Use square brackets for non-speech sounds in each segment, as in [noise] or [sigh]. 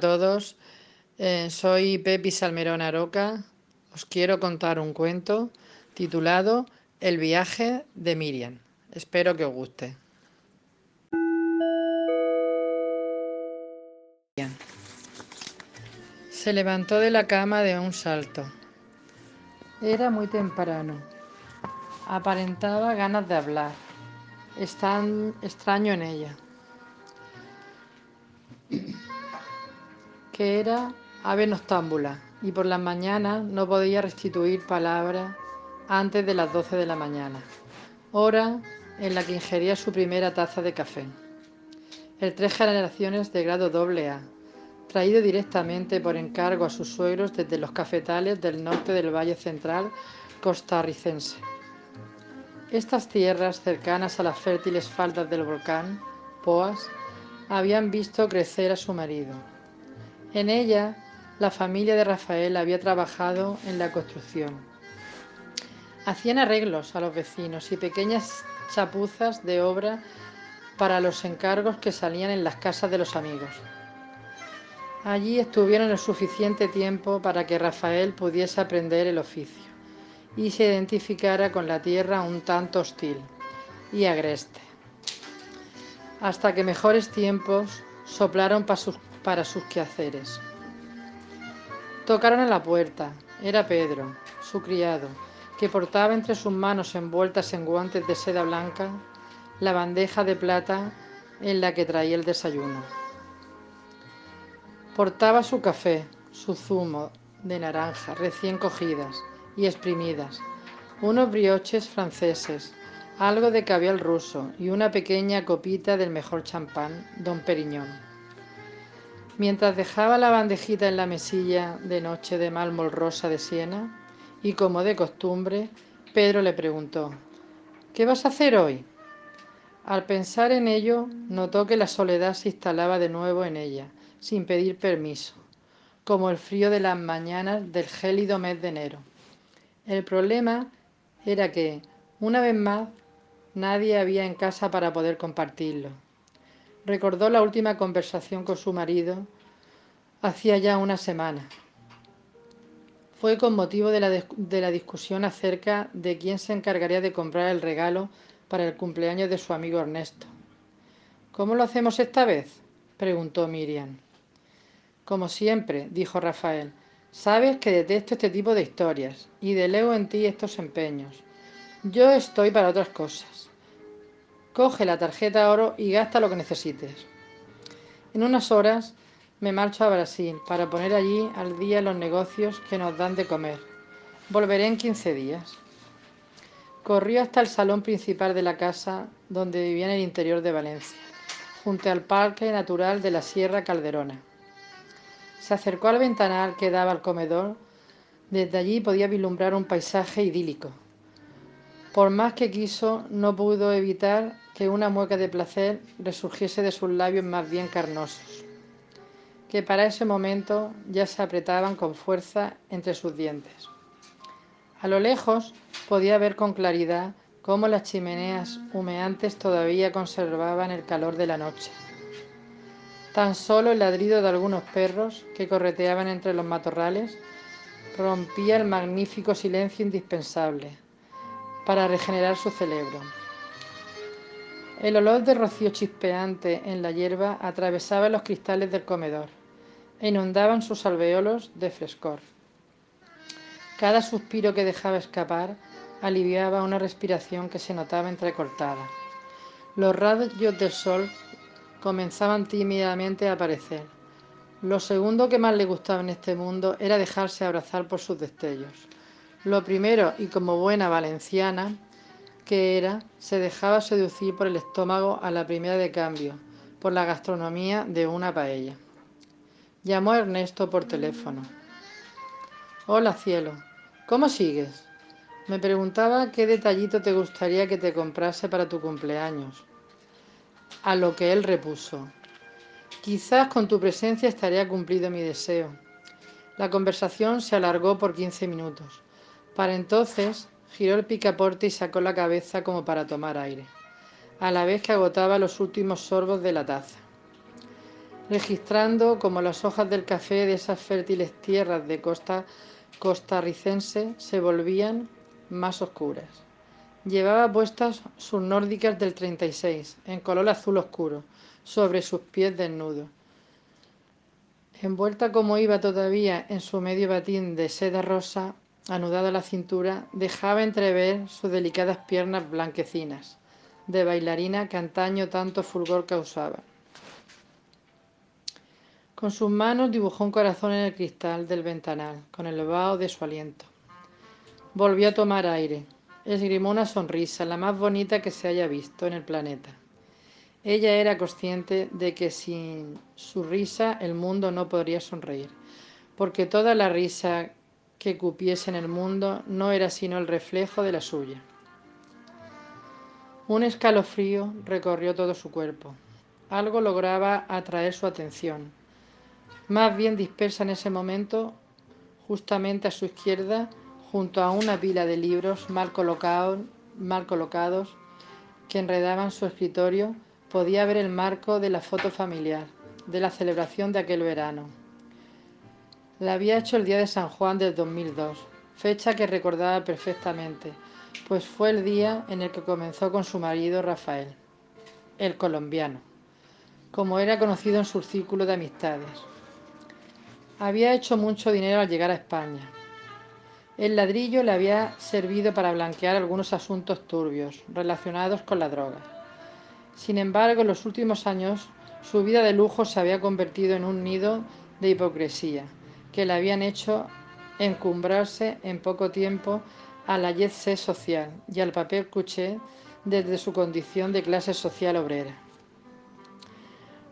Todos, eh, soy Pepi Salmerón Aroca. Os quiero contar un cuento titulado El viaje de Miriam. Espero que os guste. Se levantó de la cama de un salto. Era muy temprano. Aparentaba ganas de hablar. Es tan extraño en ella. Que era ave noctámbula y por las mañanas no podía restituir palabras antes de las 12 de la mañana, hora en la que ingería su primera taza de café. El tres generaciones de grado AA, traído directamente por encargo a sus suegros desde los cafetales del norte del Valle Central costarricense. Estas tierras cercanas a las fértiles faldas del volcán, Poas, habían visto crecer a su marido en ella, la familia de Rafael había trabajado en la construcción. Hacían arreglos a los vecinos y pequeñas chapuzas de obra para los encargos que salían en las casas de los amigos. Allí estuvieron el suficiente tiempo para que Rafael pudiese aprender el oficio y se identificara con la tierra un tanto hostil y agreste, hasta que mejores tiempos soplaron para sus para sus quehaceres. Tocaron a la puerta. Era Pedro, su criado, que portaba entre sus manos envueltas en guantes de seda blanca la bandeja de plata en la que traía el desayuno. Portaba su café, su zumo de naranja recién cogidas y exprimidas, unos brioches franceses, algo de caviar ruso y una pequeña copita del mejor champán, don Periñón. Mientras dejaba la bandejita en la mesilla de noche de mármol rosa de Siena, y como de costumbre, Pedro le preguntó, ¿Qué vas a hacer hoy? Al pensar en ello, notó que la soledad se instalaba de nuevo en ella, sin pedir permiso, como el frío de las mañanas del gélido mes de enero. El problema era que, una vez más, nadie había en casa para poder compartirlo. Recordó la última conversación con su marido hacía ya una semana. Fue con motivo de la, de la, discusión acerca de quién se encargaría de comprar el regalo para el cumpleaños de su amigo Ernesto. ¿Cómo lo hacemos esta vez? preguntó Miriam. Como siempre, dijo Rafael, sabes que detesto este tipo de historias y delego en ti estos empeños. Yo estoy para otras cosas. Coge la tarjeta oro y gasta lo que necesites. En unas horas me marcho a Brasil para poner allí al día los negocios que nos dan de comer. Volveré en 15 días. Corrió hasta el salón principal de la casa donde vivía en el interior de Valencia, junto al Parque Natural de la Sierra Calderona. Se acercó al ventanal que daba al comedor. Desde allí podía vislumbrar un paisaje idílico. Por más que quiso, no pudo evitar que una mueca de placer resurgiese de sus labios más bien carnosos, que para ese momento ya se apretaban con fuerza entre sus dientes. A lo lejos podía ver con claridad cómo las chimeneas humeantes todavía conservaban el calor de la noche. Tan solo el ladrido de algunos perros que correteaban entre los matorrales rompía el magnífico silencio indispensable para regenerar su cerebro. El olor de rocío chispeante en la hierba atravesaba los cristales del comedor e inundaban sus alveolos de frescor. Cada suspiro que dejaba escapar aliviaba una respiración que se notaba entrecortada. Los rayos del sol comenzaban tímidamente a aparecer. Lo segundo que más le gustaba en este mundo era dejarse abrazar por sus destellos. Lo primero, y como buena valenciana, que era, se dejaba seducir por el estómago a la primera de cambio, por la gastronomía de una paella. Llamó a Ernesto por teléfono. Hola cielo, ¿cómo sigues? Me preguntaba qué detallito te gustaría que te comprase para tu cumpleaños. A lo que él repuso. Quizás con tu presencia estaría cumplido mi deseo. La conversación se alargó por 15 minutos. Para entonces, Giró el picaporte y sacó la cabeza como para tomar aire, a la vez que agotaba los últimos sorbos de la taza. registrando como las hojas del café de esas fértiles tierras de costa costarricense se volvían más oscuras. Llevaba puestas sus nórdicas del 36, en color azul oscuro, sobre sus pies desnudos. Envuelta como iba todavía en su medio batín de seda rosa, anudada a la cintura, dejaba entrever sus delicadas piernas blanquecinas, de bailarina que antaño tanto fulgor causaba. Con sus manos dibujó un corazón en el cristal del ventanal, con el vaho de su aliento. Volvió a tomar aire. Esgrimó una sonrisa, la más bonita que se haya visto en el planeta. Ella era consciente de que sin su risa el mundo no podría sonreír, porque toda la risa que cupiese en el mundo no era sino el reflejo de la suya. Un escalofrío recorrió todo su cuerpo. Algo lograba atraer su atención más bien dispersa en ese momento, justamente a su izquierda, junto a una pila de libros mal, colocados, mal colocados que enredaban su escritorio, podía ver el marco de la foto familiar, de la celebración de aquel verano. La había hecho el día de San Juan del 2002, fecha que recordaba perfectamente, pues fue el día en el que comenzó con su marido Rafael, el colombiano, como era conocido en su círculo de amistades. Había hecho mucho dinero al llegar a España. El ladrillo le había servido para blanquear algunos asuntos turbios relacionados con la droga. Sin embargo, en los últimos años su vida de lujo se había convertido en un nido de hipocresía que le habían hecho encumbrarse en poco tiempo a la jet social y al papel cuché desde su condición de clase social obrera.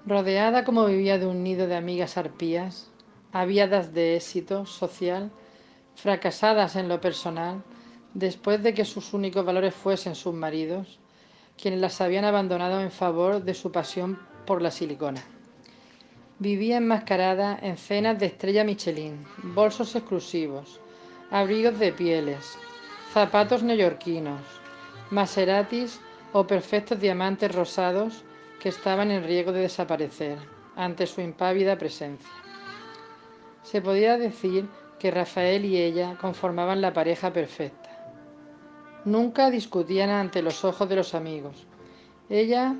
Rodeada como vivía de un nido de amigas arpías, habidas de éxito social, fracasadas en lo personal, después de que sus únicos valores fuesen sus maridos, quienes las habían abandonado en favor de su pasión por la silicona. Vivía enmascarada en cenas de estrella Michelin, bolsos exclusivos, abrigos de pieles, zapatos neoyorquinos, Maseratis o perfectos diamantes rosados que estaban en riesgo de desaparecer ante su impávida presencia. Se podía decir que Rafael y ella conformaban la pareja perfecta. Nunca discutían ante los ojos de los amigos. Ella,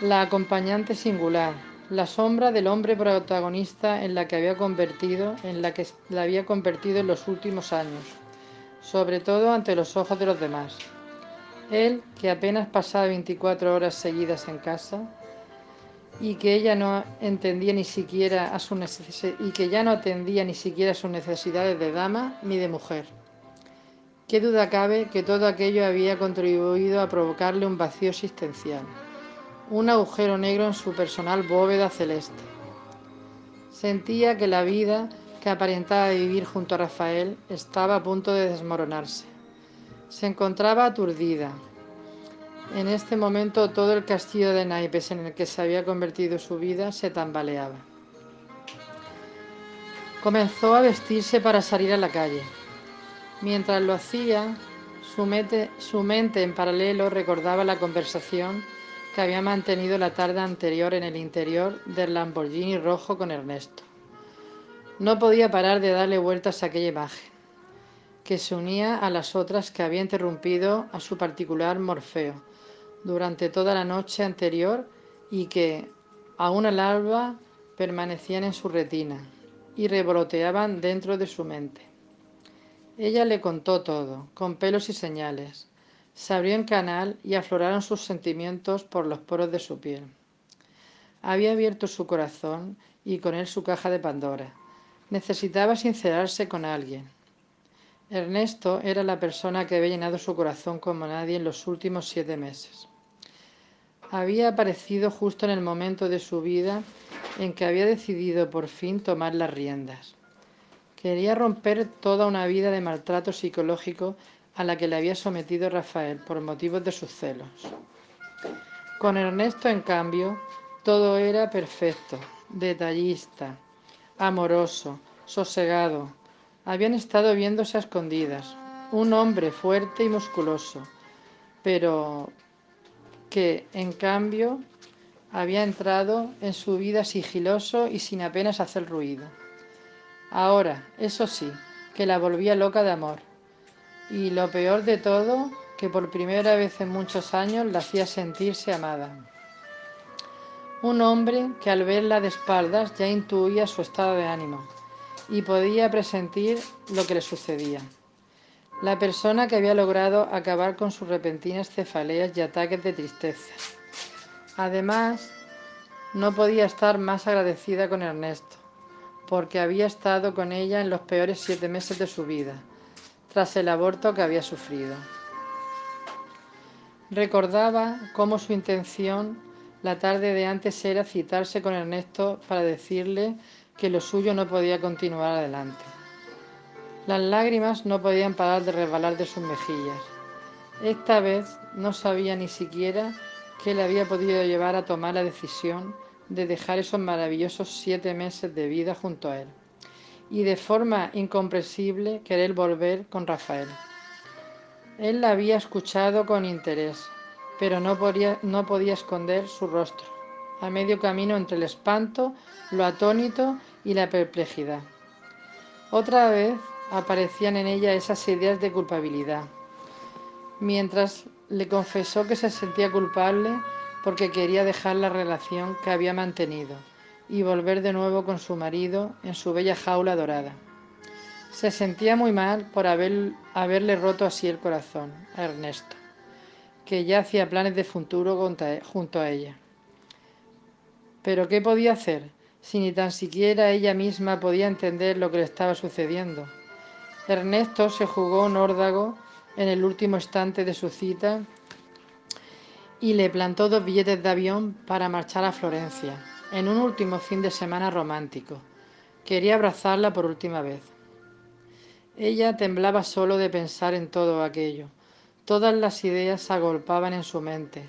la acompañante singular, la sombra del hombre protagonista en la que había convertido, en la que la había convertido en los últimos años, sobre todo ante los ojos de los demás. Él, que apenas pasaba 24 horas seguidas en casa, y que ella no entendía ni siquiera a su y que ya no atendía ni siquiera a sus necesidades de dama ni de mujer. Qué duda cabe que todo aquello había contribuido a provocarle un vacío existencial, un agujero negro en su personal bóveda celeste. Sentía que la vida que aparentaba vivir junto a Rafael estaba a punto de desmoronarse. Se encontraba aturdida, en este momento todo el castillo de naipes en el que se había convertido su vida se tambaleaba. Comenzó a vestirse para salir a la calle. Mientras lo hacía, su mente, en paralelo recordaba la conversación que había mantenido la tarde anterior en el interior del Lamborghini rojo con Ernesto. No podía parar de darle vueltas a aquella imagen, que se unía a las otras que había interrumpido a su particular Morfeo durante toda la noche anterior y que, aún al alba, permanecían en su retina y revoloteaban dentro de su mente. Ella le contó todo, con pelos y señales. Se abrió en canal y afloraron sus sentimientos por los poros de su piel. Había abierto su corazón y con él su caja de Pandora. Necesitaba sincerarse con alguien. Ernesto era la persona que había llenado su corazón como nadie en los últimos siete meses había aparecido justo en el momento de su vida en que había decidido por fin tomar las riendas. Quería romper toda una vida de maltrato psicológico a la que le había sometido Rafael por motivos de sus celos. Con Ernesto, en cambio, todo era perfecto, detallista, amoroso, sosegado. Habían estado viéndose a escondidas. Un hombre fuerte y musculoso, pero que en cambio había entrado en su vida sigiloso y sin apenas hacer ruido. Ahora, eso sí, que la volvía loca de amor. Y lo peor de todo, que por primera vez en muchos años la hacía sentirse amada. Un hombre que al verla de espaldas ya intuía su estado de ánimo y podía presentir lo que le sucedía. La persona que había logrado acabar con sus repentinas cefaleas y ataques de tristeza. Además, no podía estar más agradecida con Ernesto, porque había estado con ella en los peores siete meses de su vida, tras el aborto que había sufrido. Recordaba cómo su intención la tarde de antes era citarse con Ernesto para decirle que lo suyo no podía continuar adelante. Las lágrimas no podían parar de resbalar de sus mejillas. Esta vez no sabía ni siquiera qué le había podido llevar a tomar la decisión de dejar esos maravillosos siete meses de vida junto a él y de forma incomprensible querer volver con Rafael. Él la había escuchado con interés, pero no podía, no podía esconder su rostro, a medio camino entre el espanto, lo atónito y la perplejidad. Otra vez aparecían en ella esas ideas de culpabilidad, mientras le confesó que se sentía culpable porque quería dejar la relación que había mantenido y volver de nuevo con su marido en su bella jaula dorada. Se sentía muy mal por haber, haberle roto así el corazón a Ernesto, que ya hacía planes de futuro junto a ella. Pero ¿qué podía hacer si ni tan siquiera ella misma podía entender lo que le estaba sucediendo? Ernesto se jugó un órdago en el último instante de su cita y le plantó dos billetes de avión para marchar a Florencia, en un último fin de semana romántico. Quería abrazarla por última vez. Ella temblaba solo de pensar en todo aquello. Todas las ideas se agolpaban en su mente,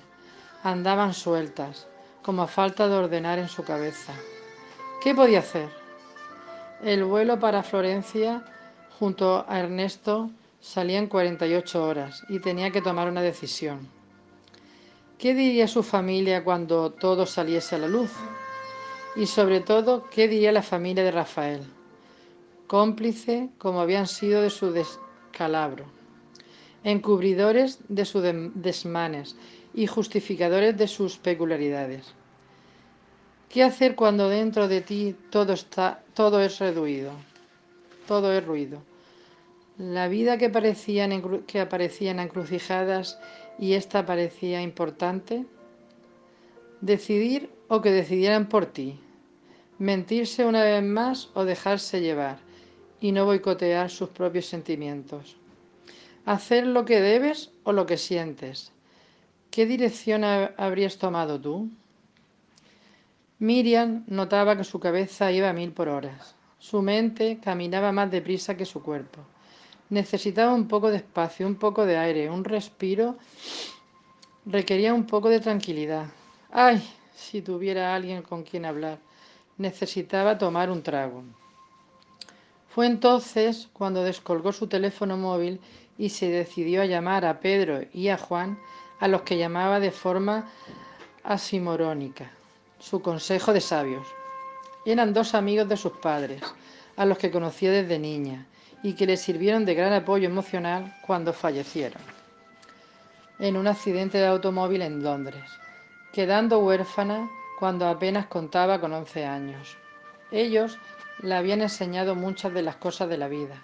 andaban sueltas, como a falta de ordenar en su cabeza. ¿Qué podía hacer? El vuelo para Florencia junto a Ernesto salían 48 horas y tenía que tomar una decisión. ¿Qué diría su familia cuando todo saliese a la luz? Y sobre todo, ¿qué diría la familia de Rafael? Cómplice como habían sido de su descalabro, encubridores de sus desmanes y justificadores de sus peculiaridades. ¿Qué hacer cuando dentro de ti todo está todo es reduido? Todo es ruido. La vida que, que aparecía en encrucijadas y esta parecía importante. Decidir o que decidieran por ti. Mentirse una vez más o dejarse llevar y no boicotear sus propios sentimientos. Hacer lo que debes o lo que sientes. ¿Qué dirección habrías tomado tú? Miriam notaba que su cabeza iba a mil por horas. Su mente caminaba más deprisa que su cuerpo. Necesitaba un poco de espacio, un poco de aire, un respiro. Requería un poco de tranquilidad. Ay, si tuviera alguien con quien hablar. Necesitaba tomar un trago. Fue entonces cuando descolgó su teléfono móvil y se decidió a llamar a Pedro y a Juan, a los que llamaba de forma asimorónica, su consejo de sabios. Eran dos amigos de sus padres, a los que conocía desde niña y que le sirvieron de gran apoyo emocional cuando fallecieron en un accidente de automóvil en Londres, quedando huérfana cuando apenas contaba con 11 años. Ellos le habían enseñado muchas de las cosas de la vida,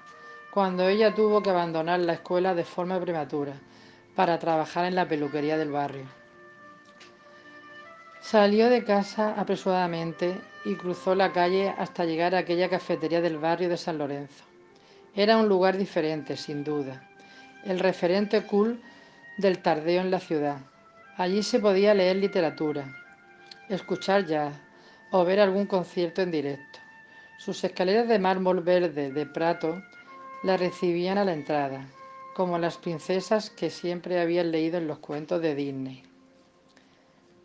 cuando ella tuvo que abandonar la escuela de forma prematura para trabajar en la peluquería del barrio. Salió de casa apresuradamente y cruzó la calle hasta llegar a aquella cafetería del barrio de San Lorenzo. Era un lugar diferente, sin duda. El referente cool del tardeo en la ciudad. Allí se podía leer literatura, escuchar jazz o ver algún concierto en directo. Sus escaleras de mármol verde de Prato la recibían a la entrada, como las princesas que siempre habían leído en los cuentos de Disney.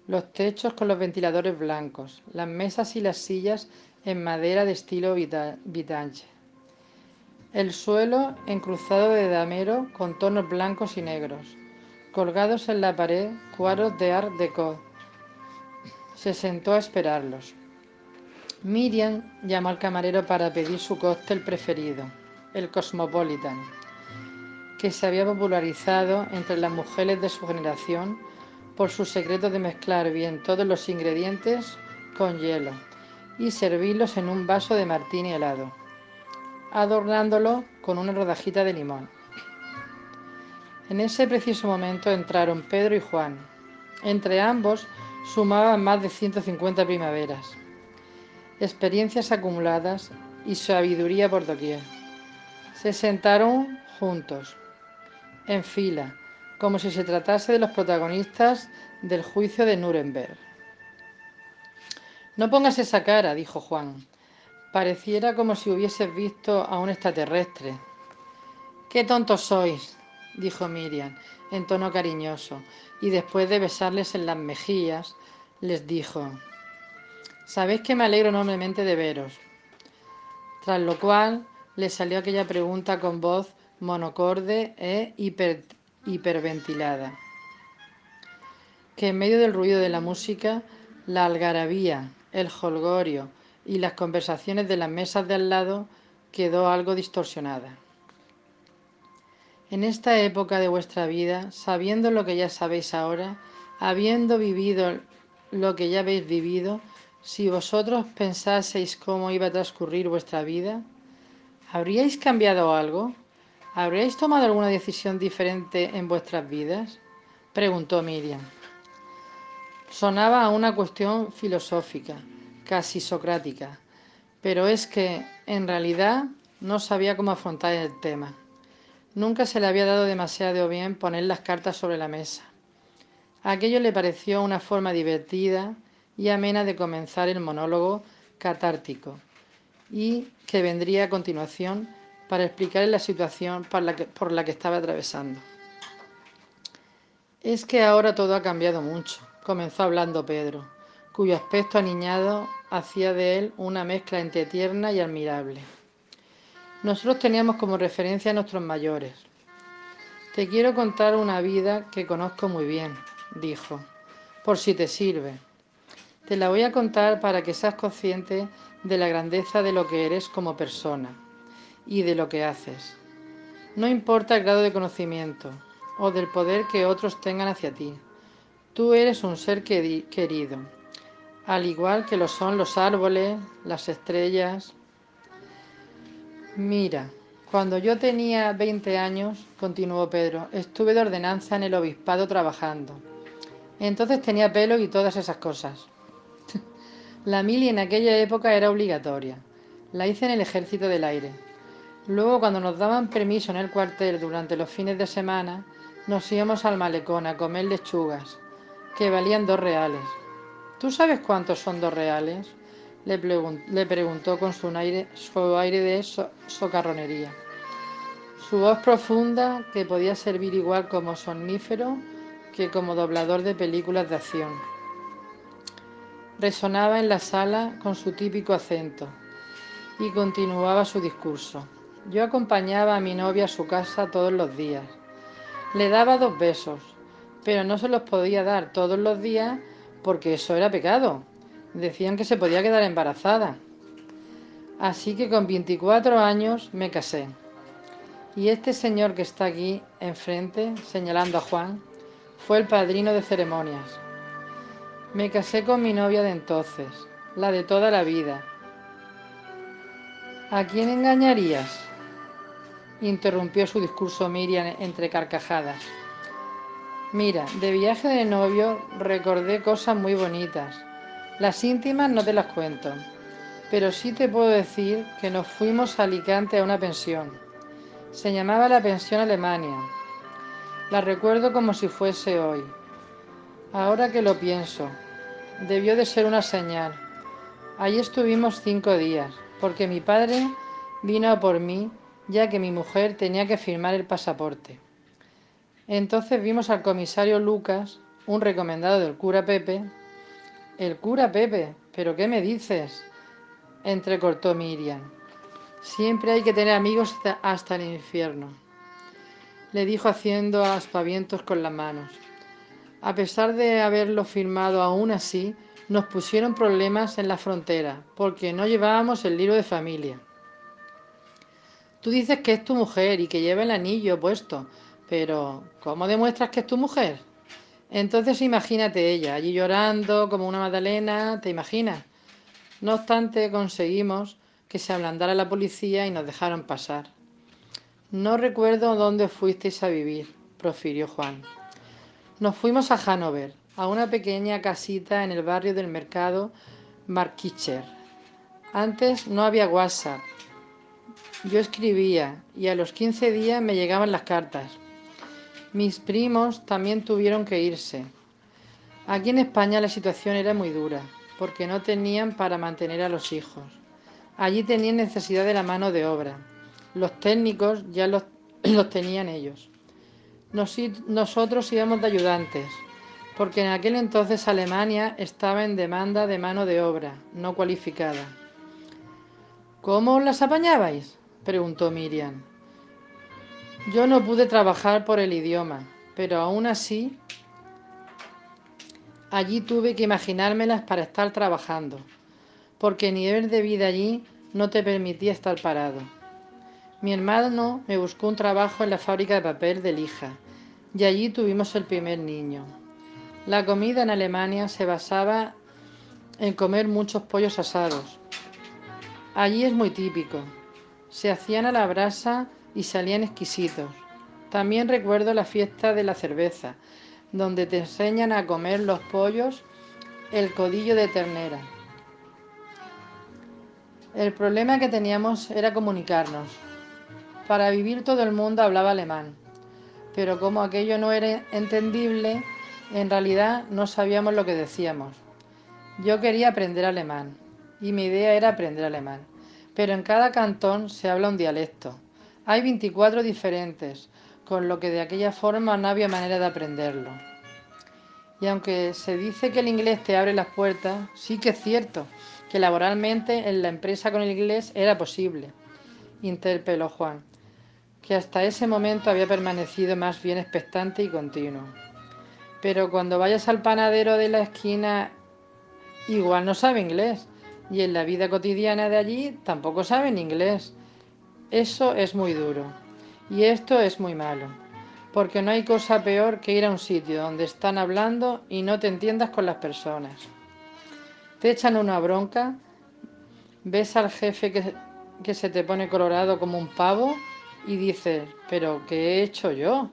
Los techos con los ventiladores blancos, las mesas y las sillas en madera de estilo Vitange el suelo encruzado de damero con tonos blancos y negros. Colgados en la pared, cuadros de Art Deco. Se sentó a esperarlos. Miriam llamó al camarero para pedir su cóctel preferido, el Cosmopolitan, que se había popularizado entre las mujeres de su generación por su secreto de mezclar bien todos los ingredientes con hielo y servirlos en un vaso de martini helado, adornándolo con una rodajita de limón. En ese preciso momento entraron Pedro y Juan. Entre ambos sumaban más de 150 primaveras experiencias acumuladas y sabiduría por doquier. Se sentaron juntos, en fila, como si se tratase de los protagonistas del juicio de Nuremberg. No pongas esa cara, dijo Juan. Pareciera como si hubieses visto a un extraterrestre. Qué tontos sois, dijo Miriam, en tono cariñoso, y después de besarles en las mejillas, les dijo, Sabéis que me alegro enormemente de veros. Tras lo cual le salió aquella pregunta con voz monocorde e hiperventilada. Que en medio del ruido de la música, la algarabía, el holgorio y las conversaciones de las mesas de al lado quedó algo distorsionada. En esta época de vuestra vida, sabiendo lo que ya sabéis ahora, habiendo vivido lo que ya habéis vivido, si vosotros pensaseis cómo iba a transcurrir vuestra vida, ¿habríais cambiado algo? ¿Habríais tomado alguna decisión diferente en vuestras vidas? preguntó Miriam. Sonaba a una cuestión filosófica, casi socrática, pero es que, en realidad, no sabía cómo afrontar el tema. Nunca se le había dado demasiado bien poner las cartas sobre la mesa. Aquello le pareció una forma divertida y amena de comenzar el monólogo catártico y que vendría a continuación para explicarle la situación por la, que, por la que estaba atravesando. Es que ahora todo ha cambiado mucho, comenzó hablando Pedro, cuyo aspecto aniñado hacía de él una mezcla entre tierna y admirable. Nosotros teníamos como referencia a nuestros mayores. Te quiero contar una vida que conozco muy bien, dijo, por si te sirve. Te la voy a contar para que seas consciente de la grandeza de lo que eres como persona y de lo que haces. No importa el grado de conocimiento o del poder que otros tengan hacia ti. Tú eres un ser querido, al igual que lo son los árboles, las estrellas. Mira, cuando yo tenía 20 años, continuó Pedro, estuve de ordenanza en el obispado trabajando. Entonces tenía pelo y todas esas cosas. [laughs] La mili en aquella época era obligatoria. La hice en el ejército del aire. Luego, cuando nos daban permiso en el cuartel durante los fines de semana, nos íbamos al malecón a comer lechugas, que valían dos reales. ¿Tú sabes cuántos son dos reales? Le, preguntó con su aire, su aire de socarronería. Su voz profunda, que podía servir igual como somnífero que como doblador de películas de acción resonaba en la sala con su típico acento y continuaba su discurso. Yo acompañaba a mi novia a su casa todos los días. Le daba dos besos, pero no se los podía dar todos los días porque eso era pecado. Decían que se podía quedar embarazada. Así que con 24 años me casé. Y este señor que está aquí enfrente, señalando a Juan, fue el padrino de ceremonias. Me casé con mi novia de entonces, la de toda la vida. ¿A quién engañarías? interrumpió su discurso Miriam entre carcajadas. Mira, de viaje de novio recordé cosas muy bonitas. Las íntimas no te las cuento, pero sí te puedo decir que nos fuimos a Alicante a una pensión. Se llamaba la pensión Alemania. La recuerdo como si fuese hoy. Ahora que lo pienso, debió de ser una señal. Allí estuvimos cinco días, porque mi padre vino por mí, ya que mi mujer tenía que firmar el pasaporte. Entonces vimos al comisario Lucas, un recomendado del cura Pepe. El cura Pepe, ¿pero qué me dices? entrecortó Miriam. Siempre hay que tener amigos hasta el infierno, le dijo haciendo aspavientos con las manos. A pesar de haberlo firmado aún así, nos pusieron problemas en la frontera porque no llevábamos el libro de familia. Tú dices que es tu mujer y que lleva el anillo puesto, pero ¿cómo demuestras que es tu mujer? Entonces imagínate ella, allí llorando como una Magdalena, ¿te imaginas? No obstante, conseguimos que se ablandara la policía y nos dejaron pasar. No recuerdo dónde fuisteis a vivir, profirió Juan. Nos fuimos a Hanover, a una pequeña casita en el barrio del mercado Markicher. Antes no había WhatsApp. Yo escribía y a los 15 días me llegaban las cartas. Mis primos también tuvieron que irse. Aquí en España la situación era muy dura porque no tenían para mantener a los hijos. Allí tenían necesidad de la mano de obra. Los técnicos ya los, [clears throat] tenían ellos. nosotros íbamos de ayudantes, porque en aquel entonces Alemania estaba en demanda de mano de obra no cualificada. ¿Cómo las apañabais? preguntó Miriam. Yo no pude trabajar por el idioma, pero aún así Allí tuve que imaginármelas para estar trabajando, porque el nivel de vida allí no te permitía estar parado. Mi hermano me buscó un trabajo en la fábrica de papel de Lija y allí tuvimos el primer niño. La comida en Alemania se basaba en comer muchos pollos asados. Allí es muy típico. Se hacían a la brasa y salían exquisitos. También recuerdo la fiesta de la cerveza, donde te enseñan a comer los pollos, el codillo de ternera. El problema que teníamos era comunicarnos. Para vivir todo el mundo hablaba alemán, pero como aquello no era entendible, en realidad no sabíamos lo que decíamos. Yo quería aprender alemán y mi idea era aprender alemán, pero en cada cantón se habla un dialecto. Hay 24 diferentes, con lo que de aquella forma no había manera de aprenderlo. Y aunque se dice que el inglés te abre las puertas, sí que es cierto que laboralmente en la empresa con el inglés era posible, interpeló Juan, que hasta ese momento había permanecido más bien expectante y continuo. Pero cuando vayas al panadero de la esquina, igual no sabe inglés, y en la vida cotidiana de allí tampoco saben inglés. Eso es muy duro. Y esto es muy malo, porque no hay cosa peor que ir a un sitio donde están hablando y no te entiendas con las personas. Te echan una bronca, ves al jefe que, que se te pone colorado como un pavo y dices, pero ¿qué he hecho yo?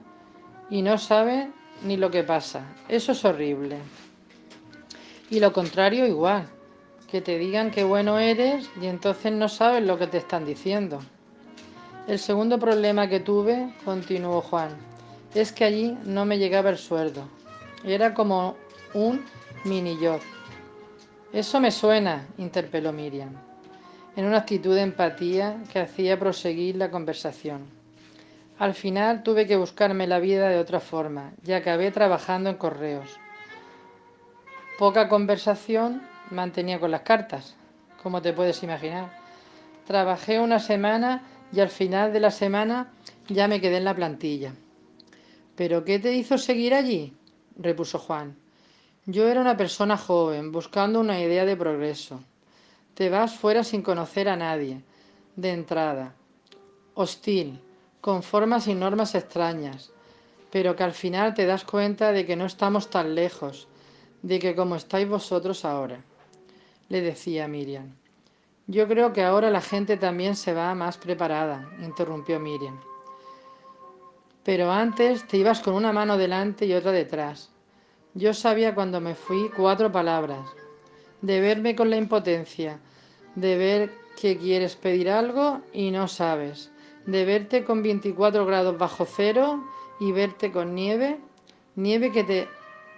Y no sabe ni lo que pasa. Eso es horrible. Y lo contrario igual, que te digan qué bueno eres y entonces no sabes lo que te están diciendo. El segundo problema que tuve, continuó Juan, es que allí no me llegaba el sueldo. Era como un mini job. Eso me suena, interpeló Miriam, en una actitud de empatía que hacía proseguir la conversación. Al final tuve que buscarme la vida de otra forma y acabé trabajando en correos. Poca conversación mantenía con las cartas, como te puedes imaginar. Trabajé una semana y al final de la semana ya me quedé en la plantilla. ¿Pero qué te hizo seguir allí? repuso Juan. Yo era una persona joven, buscando una idea de progreso. Te vas fuera sin conocer a nadie, de entrada, hostil, con formas y normas extrañas, pero que al final te das cuenta de que no estamos tan lejos, de que como estáis vosotros ahora, le decía Miriam. Yo creo que ahora la gente también se va más preparada, interrumpió Miriam. Pero antes te ibas con una mano delante y otra detrás. Yo sabía cuando me fui cuatro palabras. De verme con la impotencia, de ver que quieres pedir algo y no sabes, de verte con 24 grados bajo cero y verte con nieve, nieve que te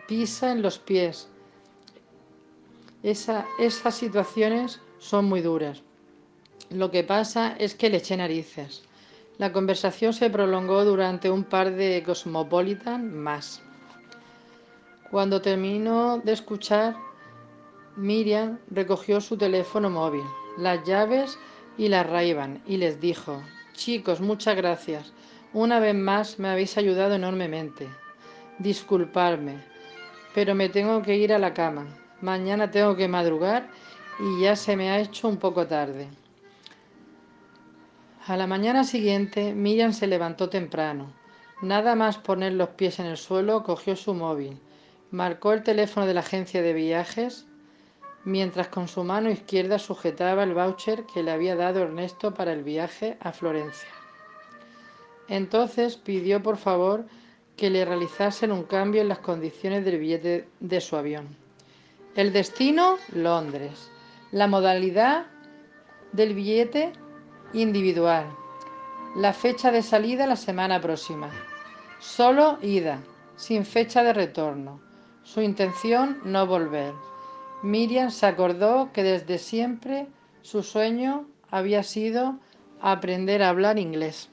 pisa en los pies. Esa, esas situaciones son muy duras. Lo que pasa es que le eché narices. La conversación se prolongó durante un par de Cosmopolitan más. Cuando terminó de escuchar, Miriam recogió su teléfono móvil, las llaves y la raiban y les dijo, chicos, muchas gracias. Una vez más me habéis ayudado enormemente. Disculparme, pero me tengo que ir a la cama. Mañana tengo que madrugar y ya se me ha hecho un poco tarde. A la mañana siguiente, Miriam se levantó temprano. Nada más poner los pies en el suelo, cogió su móvil, marcó el teléfono de la agencia de viajes, mientras con su mano izquierda sujetaba el voucher que le había dado Ernesto para el viaje a Florencia. Entonces pidió por favor que le realizasen un cambio en las condiciones del billete de su avión. El destino, Londres. La modalidad del billete, individual. La fecha de salida, la semana próxima. Solo ida, sin fecha de retorno. Su intención, no volver. Miriam se acordó que desde siempre su sueño había sido aprender a hablar inglés.